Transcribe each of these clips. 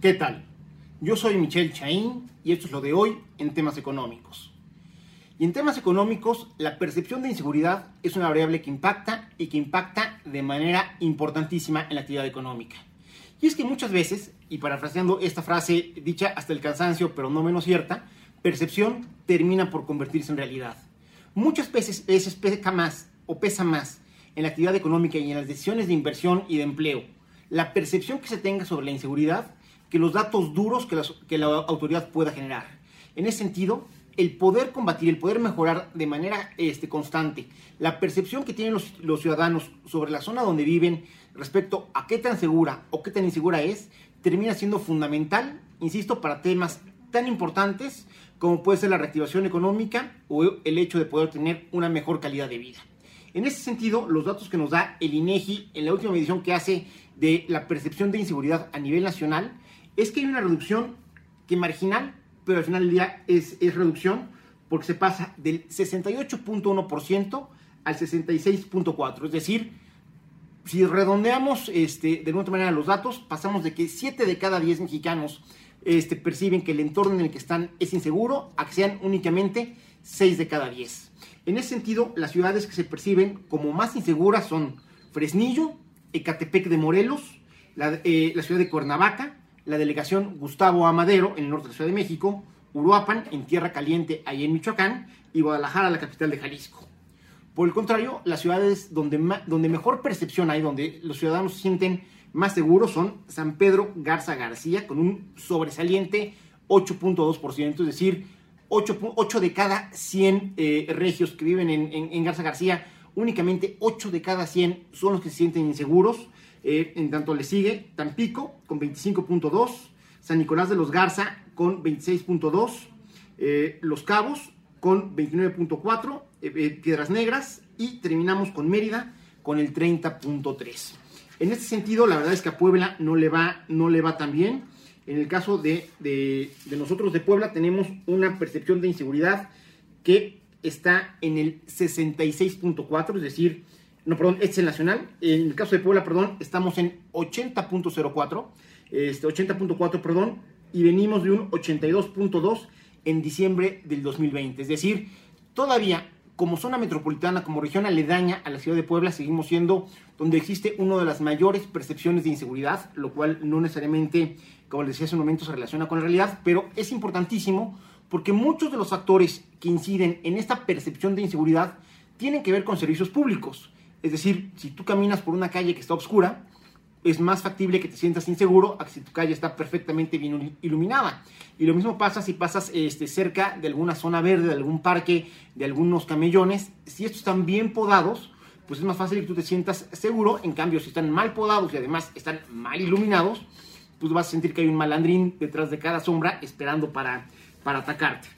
¿Qué tal? Yo soy Michelle Chaín y esto es lo de hoy en temas económicos. Y en temas económicos, la percepción de inseguridad es una variable que impacta y que impacta de manera importantísima en la actividad económica. Y es que muchas veces, y parafraseando esta frase dicha hasta el cansancio, pero no menos cierta, percepción termina por convertirse en realidad. Muchas veces, veces pesa más o pesa más en la actividad económica y en las decisiones de inversión y de empleo la percepción que se tenga sobre la inseguridad que los datos duros que la, autoridad pueda generar. En ese sentido, el poder combatir, el poder mejorar de manera este, constante la percepción que tienen los, los, ciudadanos sobre la zona donde viven respecto a qué tan segura o qué tan insegura es, termina siendo fundamental, insisto, para temas tan importantes como puede ser la reactivación económica o el hecho de poder tener una mejor calidad de vida. En ese sentido, los datos que nos da el INEGI en la última medición que hace de la percepción de inseguridad a nivel nacional es que hay una reducción que marginal, pero al final del día es, reducción porque se pasa del 68.1% al 66.4%. Es decir, si redondeamos este, de alguna manera los datos, pasamos de que 7 de cada 10 mexicanos este, perciben que el entorno en el que están es inseguro a que sean únicamente 6 de cada 10. En ese sentido, las ciudades que se perciben como más inseguras son Fresnillo, Ecatepec de Morelos, la, eh, la, ciudad de Cuernavaca, la delegación Gustavo Amadero en el norte de la Ciudad de México, Uruapan en Tierra Caliente, ahí en Michoacán, y Guadalajara, la capital de Jalisco. Por el contrario, las ciudades donde, donde mejor percepción hay, donde los ciudadanos se sienten más seguros, son San Pedro Garza García, con un sobresaliente 8.2%, es decir, 8, 8, de cada 100 eh, regios que viven en, Garza García únicamente 8 de cada 100 son los que se sienten inseguros. Eh, en tanto le sigue Tampico con 25.2, San Nicolás de los Garza con 26.2, eh, Los Cabos con 29.4, eh, eh, Piedras Negras y terminamos con Mérida con el 30.3. En este sentido, la verdad es que a Puebla no le va, no le va tan bien. En el caso de, de, nosotros de Puebla tenemos una percepción de inseguridad que está en el 66.4, es decir, no, perdón, es el nacional. En el caso de Puebla, perdón, estamos en 80.04, este, 80.4, perdón, y venimos de un 82.2 en diciembre del 2020. Es decir, todavía como zona metropolitana, como región aledaña a la ciudad de Puebla, seguimos siendo donde existe una de las mayores percepciones de inseguridad, lo cual no necesariamente, como les decía hace un momento, se relaciona con la realidad, pero es importantísimo porque muchos de los factores que inciden en esta percepción de inseguridad tienen que ver con servicios públicos. Es decir, si tú caminas por una calle que está oscura, es más factible que te sientas inseguro a que si tu calle está perfectamente bien iluminada. Y lo mismo pasa si pasas este, cerca de alguna zona verde, de algún parque, de algunos camellones. Si estos están bien podados, pues es más fácil que tú te sientas seguro. En cambio, si están mal podados y además están mal iluminados, pues vas a sentir que hay un malandrín detrás de cada sombra esperando para para atacarte.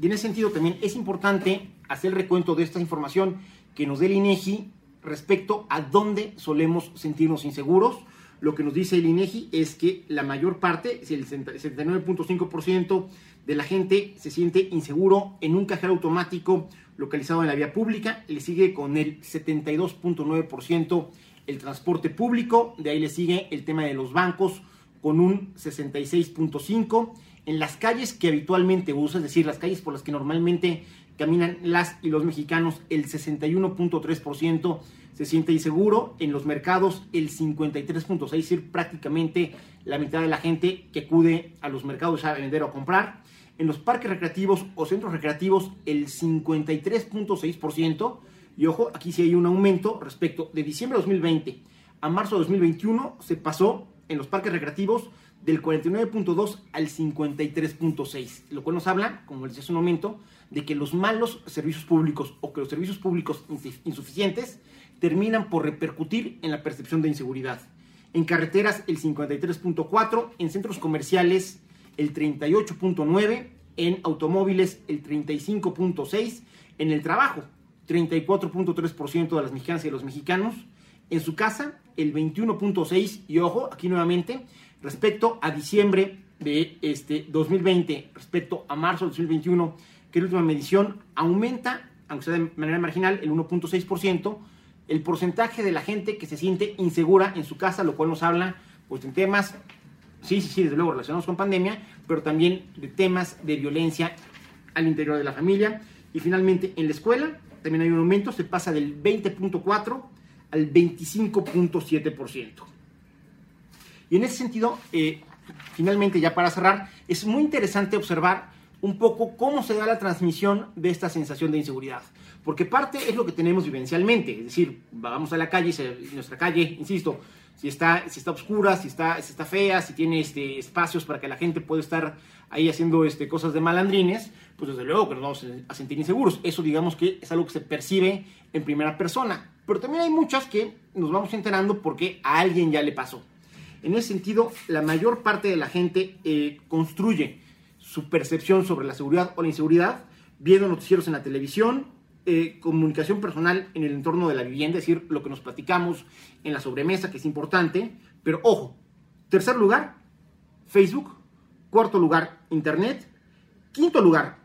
Y en ese sentido también es importante hacer el recuento de esta información que nos dé el INEGI respecto a dónde solemos sentirnos inseguros. Lo que nos dice el INEGI es que la mayor parte, el 79.5% de la gente se siente inseguro en un cajero automático localizado en la vía pública, le sigue con el 72.9% el transporte público, de ahí le sigue el tema de los bancos con un 66.5% en las calles que habitualmente usa, es decir, las calles por las que normalmente caminan las y los mexicanos, el 61.3% se siente inseguro, en los mercados el 53.6%, es decir, prácticamente la mitad de la gente que acude a los mercados a vender o a comprar. En los parques recreativos o centros recreativos el 53.6%, y ojo, aquí sí hay un aumento respecto de diciembre de 2020 a marzo de 2021, se pasó en los parques recreativos del 49.2 al 53.6, lo cual nos habla, como les decía hace un momento, de que los malos servicios públicos o que los servicios públicos insuficientes terminan por repercutir en la percepción de inseguridad. En carreteras el 53.4, en centros comerciales el 38.9, en automóviles el 35.6, en el trabajo 34.3% de las mexicanas y de los mexicanos, en su casa el 21.6 y ojo, aquí nuevamente respecto a diciembre de este 2020, respecto a marzo de 2021, que es la última medición, aumenta, aunque sea de manera marginal, el 1.6%, el porcentaje de la gente que se siente insegura en su casa, lo cual nos habla pues, en temas sí, sí, sí, desde luego relacionados con pandemia, pero también de temas de violencia al interior de la familia. Y finalmente, en la escuela también hay un aumento, se pasa del 20.4 al 25.7%. Y en ese sentido, eh, finalmente ya para cerrar, es muy interesante observar un poco cómo se da la transmisión de esta sensación de inseguridad. Porque parte es lo que tenemos vivencialmente, es decir, vamos a la calle y nuestra calle, insisto, si está, si está oscura, si está, si está fea, si tiene este, espacios para que la gente pueda estar ahí haciendo este, cosas de malandrines, pues desde luego que nos vamos a sentir inseguros. Eso digamos que es algo que se percibe en primera persona. Pero también hay muchas que nos vamos enterando porque a alguien ya le pasó. En ese sentido, la mayor parte de la gente eh, construye su percepción sobre la seguridad o la inseguridad viendo noticieros en la televisión, eh, comunicación personal en el entorno de la vivienda, es decir, lo que nos platicamos en la sobremesa, que es importante. Pero ojo, tercer lugar, Facebook. Cuarto lugar, Internet. Quinto lugar,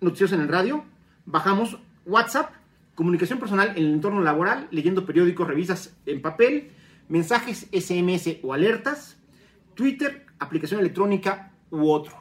noticieros en el radio. Bajamos WhatsApp, comunicación personal en el entorno laboral, leyendo periódicos, revistas en papel, mensajes SMS o alertas, Twitter, aplicación electrónica u otro.